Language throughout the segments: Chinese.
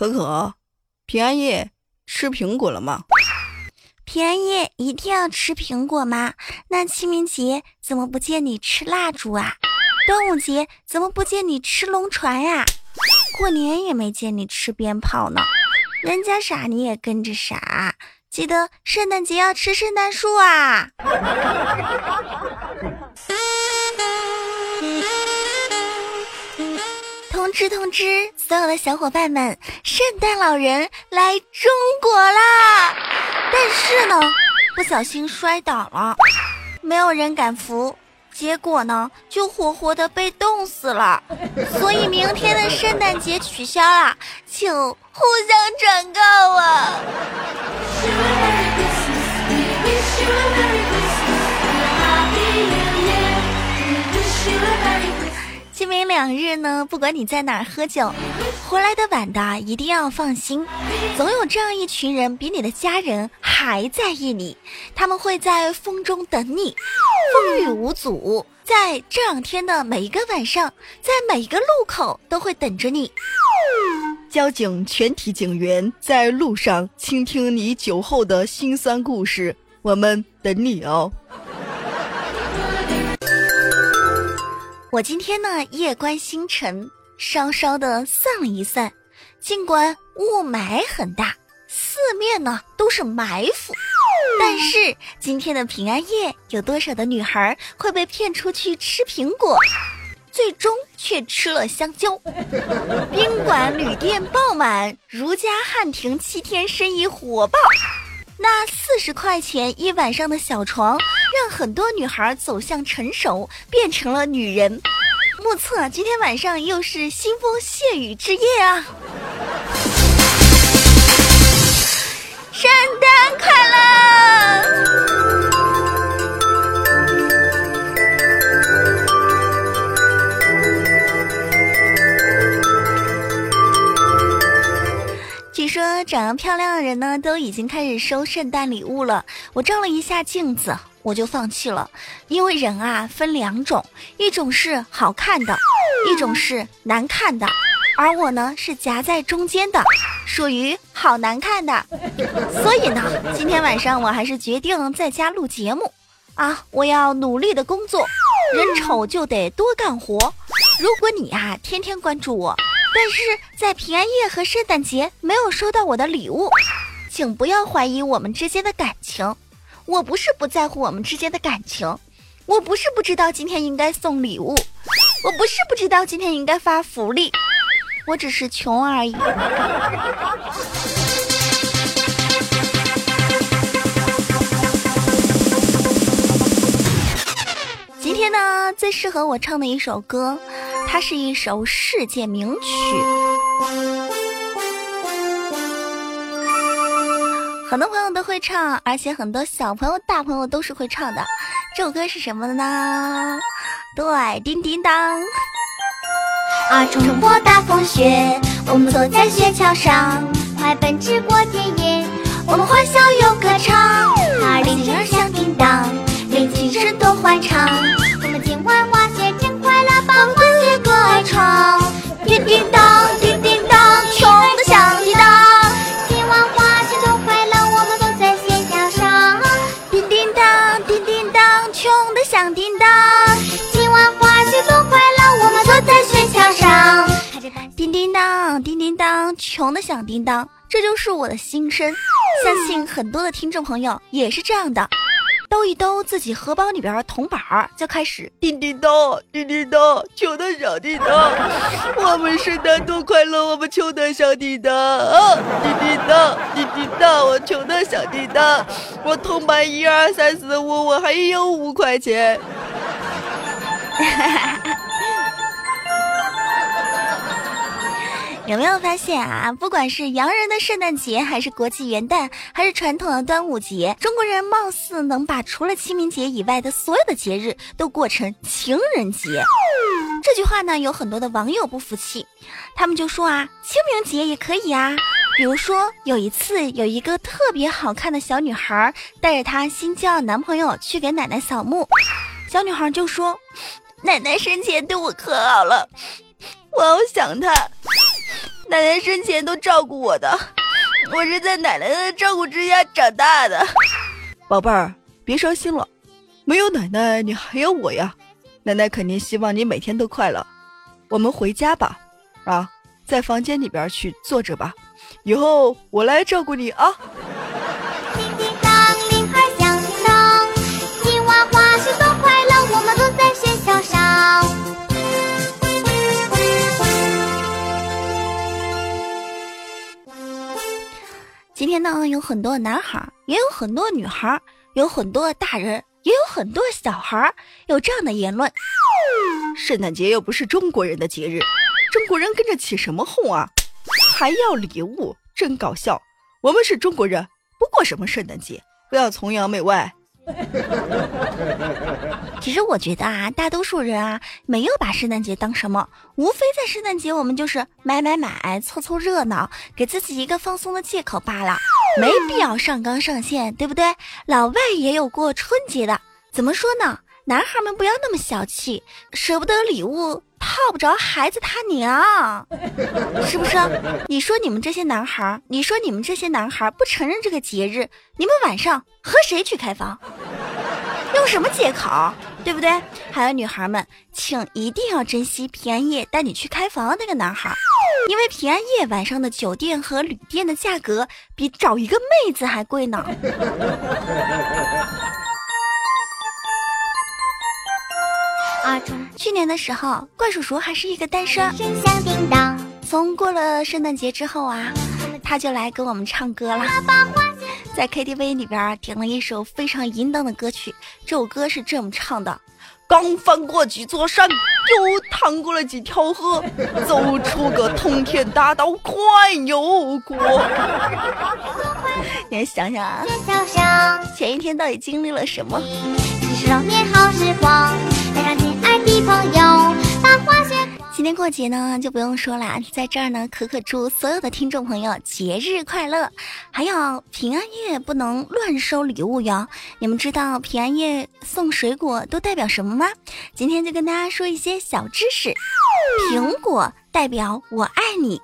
可可，平安夜吃苹果了吗？平安夜一定要吃苹果吗？那清明节怎么不见你吃蜡烛啊？端午节怎么不见你吃龙船呀？过年也没见你吃鞭炮呢。人家傻你也跟着傻。记得圣诞节要吃圣诞树啊！通知通知，所有的小伙伴们，圣诞老人来中国啦！但是呢，不小心摔倒了，没有人敢扶，结果呢，就活活的被冻死了。所以明天的圣诞节取消了，请互相转告啊！明两日呢，不管你在哪儿喝酒，回来的晚的一定要放心，总有这样一群人比你的家人还在意你，他们会在风中等你，风雨无阻，在这两天的每一个晚上，在每一个路口都会等着你。交警全体警员在路上倾听你酒后的辛酸故事，我们等你哦。我今天呢，夜观星辰，稍稍的算了一算，尽管雾霾很大，四面呢都是埋伏，但是今天的平安夜，有多少的女孩会被骗出去吃苹果，最终却吃了香蕉？宾馆旅店爆满，如家汉庭七天生意火爆，那四十块钱一晚上的小床。让很多女孩走向成熟，变成了女人。目测今天晚上又是腥风血雨之夜啊！据说长得漂亮的人呢，都已经开始收圣诞礼物了。我照了一下镜子。我就放弃了，因为人啊分两种，一种是好看的，一种是难看的，而我呢是夹在中间的，属于好难看的。所以呢，今天晚上我还是决定在家录节目啊！我要努力的工作，人丑就得多干活。如果你啊天天关注我，但是在平安夜和圣诞节没有收到我的礼物，请不要怀疑我们之间的感情。我不是不在乎我们之间的感情，我不是不知道今天应该送礼物，我不是不知道今天应该发福利，我只是穷而已。今天呢，最适合我唱的一首歌，它是一首世界名曲。很多朋友都会唱，而且很多小朋友、大朋友都是会唱的。这首歌是什么呢？对，叮叮当。啊，冲破大风雪，我们坐在雪橇上，快奔驰过田野，我们欢笑又歌唱。啊，铃儿响叮当，连琴声多欢畅，叮叮当，叮叮当，穷的响叮当。今晚花雪多快乐，我们都在雪橇上。叮叮当，叮叮当，穷的响叮当。今晚花雪多快乐，我们都在雪橇上。叮叮当，叮叮当，穷的响叮当。这就是我的心声。相信很多的听众朋友也是这样的。兜一兜自己荷包里边的铜板儿，就开始叮叮当，叮叮当，穷的小叮当。我们圣诞多快乐，我们穷的小叮当。啊叮叮当，叮叮当，我穷的小叮当。我铜板一二三四五，我还有五块钱。有没有发现啊？不管是洋人的圣诞节，还是国际元旦，还是传统的端午节，中国人貌似能把除了清明节以外的所有的节日都过成情人节。这句话呢，有很多的网友不服气，他们就说啊，清明节也可以啊。比如说有一次，有一个特别好看的小女孩带着她新交的男朋友去给奶奶扫墓，小女孩就说：“奶奶生前对我可好了，我好想她。”奶奶生前都照顾我的，我是在奶奶的照顾之下长大的。宝贝儿，别伤心了，没有奶奶你还有我呀。奶奶肯定希望你每天都快乐。我们回家吧，啊，在房间里边去坐着吧，以后我来照顾你啊。今天呢，有很多男孩，也有很多女孩，有很多大人，也有很多小孩，有这样的言论：圣诞节又不是中国人的节日，中国人跟着起什么哄啊？还要礼物，真搞笑！我们是中国人，不过什么圣诞节，不要崇洋媚外。其实我觉得啊，大多数人啊，没有把圣诞节当什么，无非在圣诞节我们就是买买买，凑凑热闹，给自己一个放松的借口罢了，没必要上纲上线，对不对？老外也有过春节的，怎么说呢？男孩们不要那么小气，舍不得礼物。套不着孩子他娘，是不是？你说你们这些男孩，你说你们这些男孩不承认这个节日，你们晚上和谁去开房？用什么借口？对不对？还有女孩们，请一定要珍惜平安夜带你去开房那个男孩，因为平安夜晚上的酒店和旅店的价格比找一个妹子还贵呢。去年的时候，怪叔叔还是一个单身。从过了圣诞节之后啊，他就来给我们唱歌了，在 KTV 里边点了一首非常淫荡的歌曲。这首歌是这么唱的：刚翻过几座山，又趟过了几条河，走出个通天大道，快游过。你想想啊，前一天到底经历了什么？今天过节呢，就不用说了，在这儿呢，可可祝所有的听众朋友节日快乐，还有平安夜不能乱收礼物哟。你们知道平安夜送水果都代表什么吗？今天就跟大家说一些小知识。苹果代表我爱你，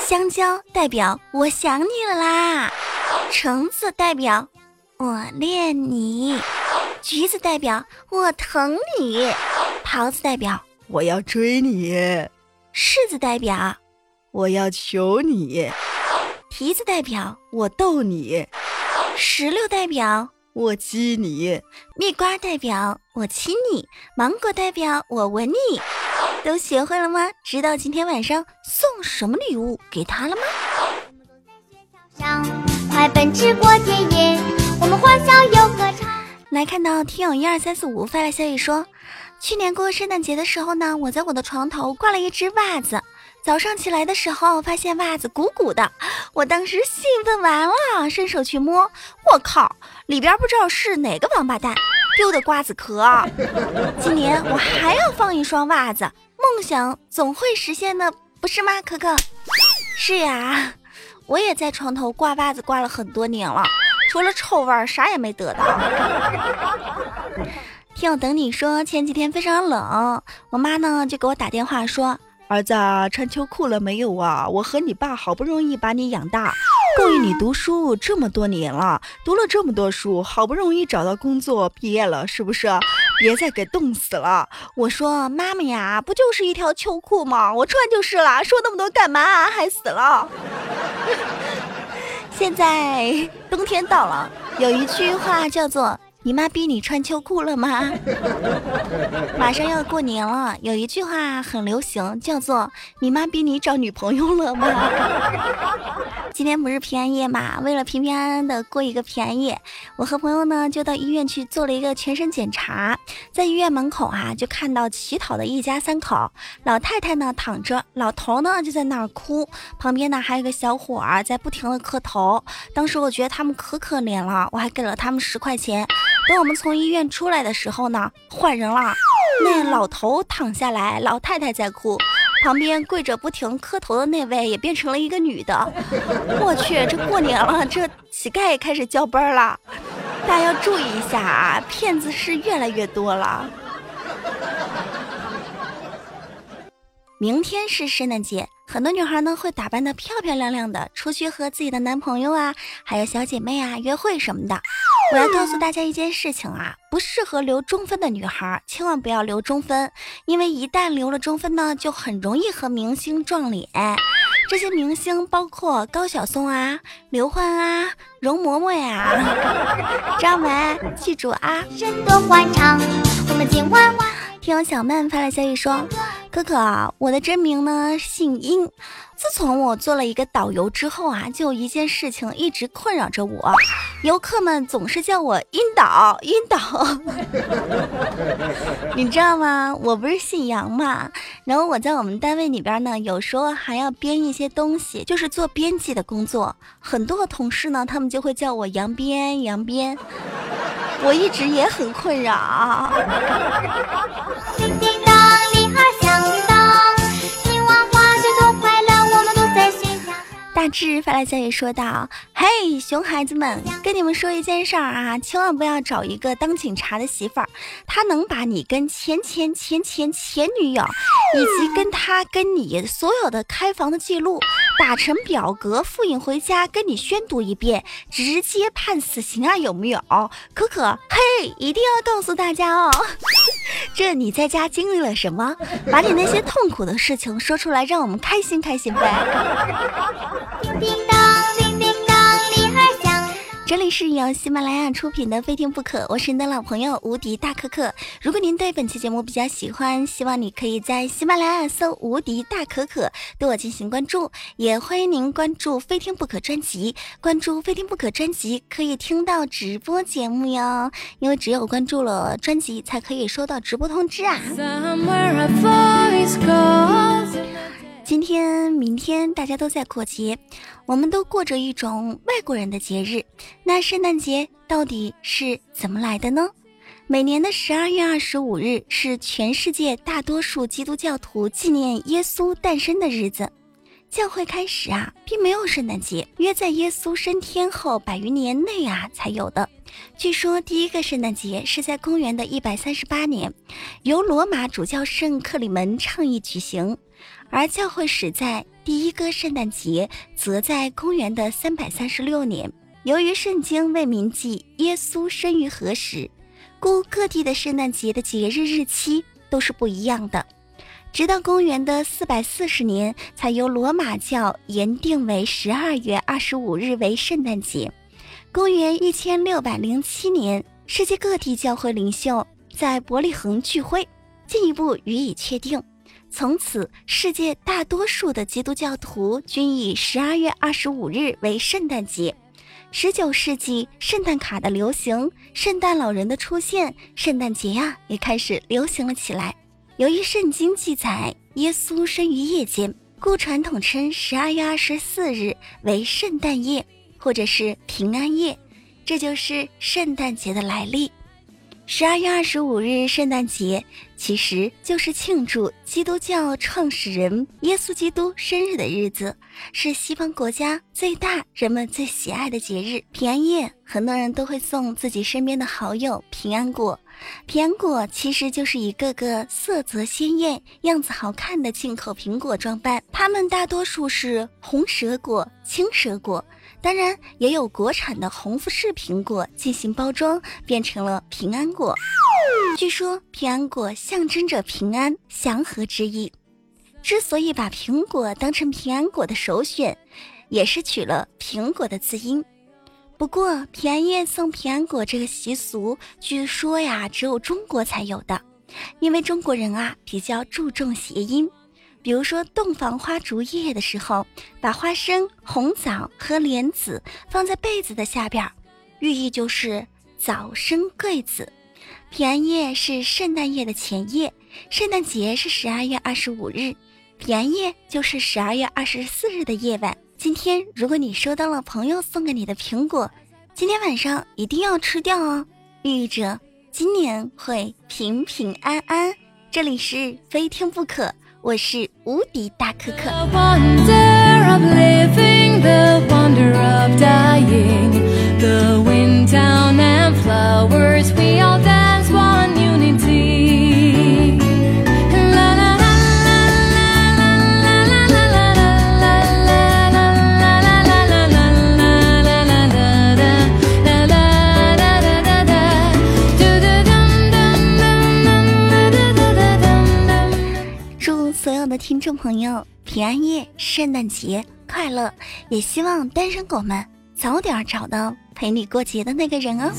香蕉代表我想你了啦，橙子代表我恋你，橘子代表我疼你。桃子代表我要追你，柿子代表我要求你，提子代表我逗你，石榴代表我激你，蜜瓜代表我亲你，芒果代表我吻你。都学会了吗？知道今天晚上送什么礼物给他了吗？快奔驰过田野，我们欢笑又歌唱。来看到听友一二三四五发来消息说。去年过圣诞节的时候呢，我在我的床头挂了一只袜子。早上起来的时候，发现袜子鼓鼓的，我当时兴奋完了，伸手去摸，我靠，里边不知道是哪个王八蛋丢的瓜子壳。今年我还要放一双袜子，梦想总会实现的，不是吗？可可，是呀，我也在床头挂袜子挂了很多年了，除了臭味儿，啥也没得到。听我等你说，前几天非常冷，我妈呢就给我打电话说：“儿子穿秋裤了没有啊？我和你爸好不容易把你养大，供应你读书这么多年了，读了这么多书，好不容易找到工作，毕业了，是不是？别再给冻死了。”我说：“妈妈呀，不就是一条秋裤吗？我穿就是了，说那么多干嘛？还死了。”现在冬天到了，有一句话叫做。你妈逼你穿秋裤了吗？马上要过年了，有一句话很流行，叫做“你妈逼你找女朋友了吗？” 今天不是平安夜嘛？为了平平安安的过一个平安夜，我和朋友呢就到医院去做了一个全身检查。在医院门口啊，就看到乞讨的一家三口，老太太呢躺着，老头呢就在那儿哭，旁边呢还有个小伙儿在不停的磕头。当时我觉得他们可可怜了，我还给了他们十块钱。等我们从医院出来的时候呢，换人了。那老头躺下来，老太太在哭，旁边跪着不停磕头的那位也变成了一个女的。我去，这过年了，这乞丐也开始交班了。大家要注意一下啊，骗子是越来越多了。明天是圣诞节，很多女孩呢会打扮的漂漂亮亮的出去和自己的男朋友啊，还有小姐妹啊约会什么的。我要告诉大家一件事情啊，不适合留中分的女孩千万不要留中分，因为一旦留了中分呢，就很容易和明星撞脸。这些明星包括高晓松啊、刘欢啊、容嬷嬷呀，知道没？记住啊！人多欢畅，我们今晚晚。听小曼发来消息说：“可可，我的真名呢姓殷。自从我做了一个导游之后啊，就有一件事情一直困扰着我，游客们总是叫我殷导，殷导。你知道吗？我不是姓杨嘛，然后我在我们单位里边呢，有时候还要编一些东西，就是做编辑的工作。很多同事呢，他们就会叫我杨编，杨编。”我一直也很困扰。志发来消息说道：“嘿，熊孩子们，跟你们说一件事儿啊，千万不要找一个当警察的媳妇儿，他能把你跟前前前前前女友，以及跟他跟你所有的开房的记录。”打成表格复印回家，跟你宣读一遍，直接判死刑啊？有没有？可可，嘿，一定要告诉大家哦，这你在家经历了什么？把你那些痛苦的事情说出来，让我们开心开心呗。叮当，叮这里是由喜马拉雅出品的《非听不可》，我是你的老朋友无敌大可可。如果您对本期节目比较喜欢，希望你可以在喜马拉雅搜“无敌大可可”对我进行关注，也欢迎您关注《非听不可》专辑。关注《非听不可》专辑可以听到直播节目哟，因为只有关注了专辑，才可以收到直播通知啊。今天、明天大家都在过节，我们都过着一种外国人的节日。那圣诞节到底是怎么来的呢？每年的十二月二十五日是全世界大多数基督教徒纪念耶稣诞生的日子。教会开始啊，并没有圣诞节，约在耶稣升天后百余年内啊才有的。据说第一个圣诞节是在公元的一百三十八年，由罗马主教圣克里门倡议举行。而教会史在第一个圣诞节，则在公元的三百三十六年。由于圣经未铭记耶稣生于何时，故各地的圣诞节的节日日期都是不一样的。直到公元的四百四十年，才由罗马教延定为十二月二十五日为圣诞节。公元一千六百零七年，世界各地教会领袖在伯利恒聚会，进一步予以确定。从此，世界大多数的基督教徒均以十二月二十五日为圣诞节。十九世纪，圣诞卡的流行，圣诞老人的出现，圣诞节呀也开始流行了起来。由于圣经记载耶稣生于夜间，故传统称十二月二十四日为圣诞夜，或者是平安夜，这就是圣诞节的来历。十二月二十五日，圣诞节其实就是庆祝基督教创始人耶稣基督生日的日子，是西方国家最大、人们最喜爱的节日。平安夜，很多人都会送自己身边的好友平安果。平安果其实就是一个个色泽鲜艳、样子好看的进口苹果装扮，它们大多数是红蛇果、青蛇果。当然，也有国产的红富士苹果进行包装，变成了平安果。据说平安果象征着平安、祥和之意。之所以把苹果当成平安果的首选，也是取了苹果的字音。不过，平安夜送平安果这个习俗，据说呀，只有中国才有的，因为中国人啊比较注重谐音。比如说，洞房花烛夜的时候，把花生、红枣和莲子放在被子的下边，寓意就是早生贵子。平安夜是圣诞夜的前夜，圣诞节是十二月二十五日，平安夜就是十二月二十四日的夜晚。今天，如果你收到了朋友送给你的苹果，今天晚上一定要吃掉哦，寓意着今年会平平安安。这里是非听不可。我是无敌大可可。听众朋友平安夜、圣诞节快乐！也希望单身狗们早点找到陪你过节的那个人哦。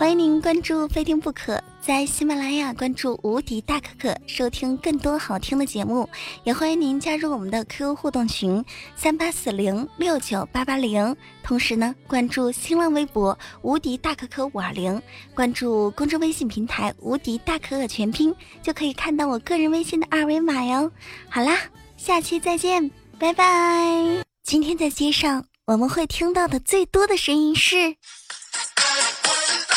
欢迎您关注“非听不可”。在喜马拉雅关注无敌大可可，收听更多好听的节目，也欢迎您加入我们的 QQ 互动群三八四零六九八八零。同时呢，关注新浪微博无敌大可可五二零，关注公众微信平台无敌大可可全拼，就可以看到我个人微信的二维码哟。好啦，下期再见，拜拜。今天在街上我们会听到的最多的声音是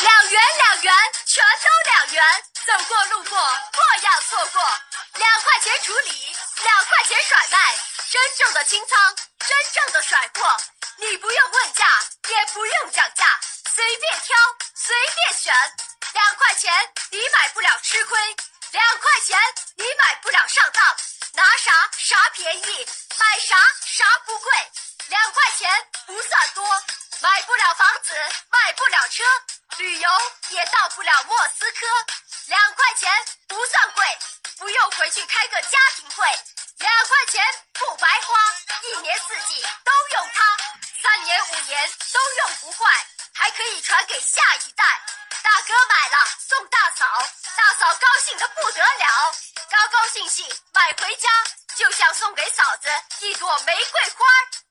两元两元。全都两元，走过路过莫要错过。两块钱处理，两块钱甩卖，真正的清仓，真正的甩货。你不用问价，也不用讲价，随便挑，随便选。两块钱你买不了吃亏，两块钱你买不了上当。拿啥啥便宜，买啥啥不贵。两块钱不算多，买不了房子，买不了车。旅游也到不了莫斯科，两块钱不算贵，不用回去开个家庭会。两块钱不白花，一年四季都用它，三年五年都用不坏，还可以传给下一代。大哥买了送大嫂，大嫂高兴的不得了，高高兴兴买回家，就像送给嫂子一朵玫瑰花。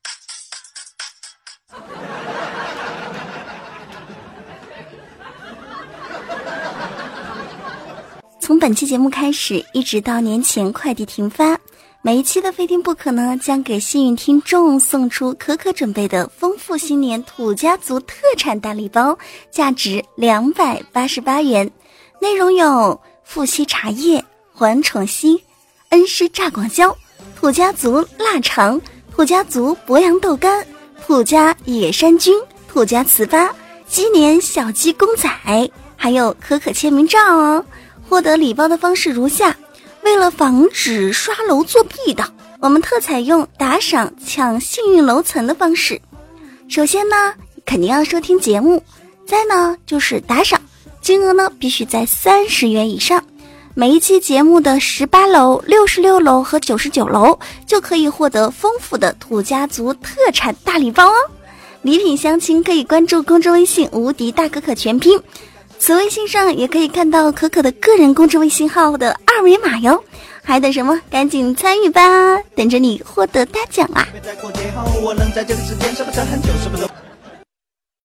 从本期节目开始，一直到年前快递停发，每一期的非听不可呢，将给幸运听众送出可可准备的丰富新年土家族特产大礼包，价值两百八十八元，内容有富硒茶叶、环宠硒、恩施榨广椒、土家族腊肠、土家族博洋豆干、土家野山菌、土家糍粑、鸡年小鸡公仔，还有可可签名照哦。获得礼包的方式如下：为了防止刷楼作弊的，我们特采用打赏抢幸运楼层的方式。首先呢，肯定要收听节目；再呢，就是打赏，金额呢必须在三十元以上。每一期节目的十八楼、六十六楼和九十九楼就可以获得丰富的土家族特产大礼包哦。礼品详情可以关注公众微信“无敌大可可”全拼。此微信上也可以看到可可的个人公众微信号的二维码哟，还等什么？赶紧参与吧，等着你获得大奖啦！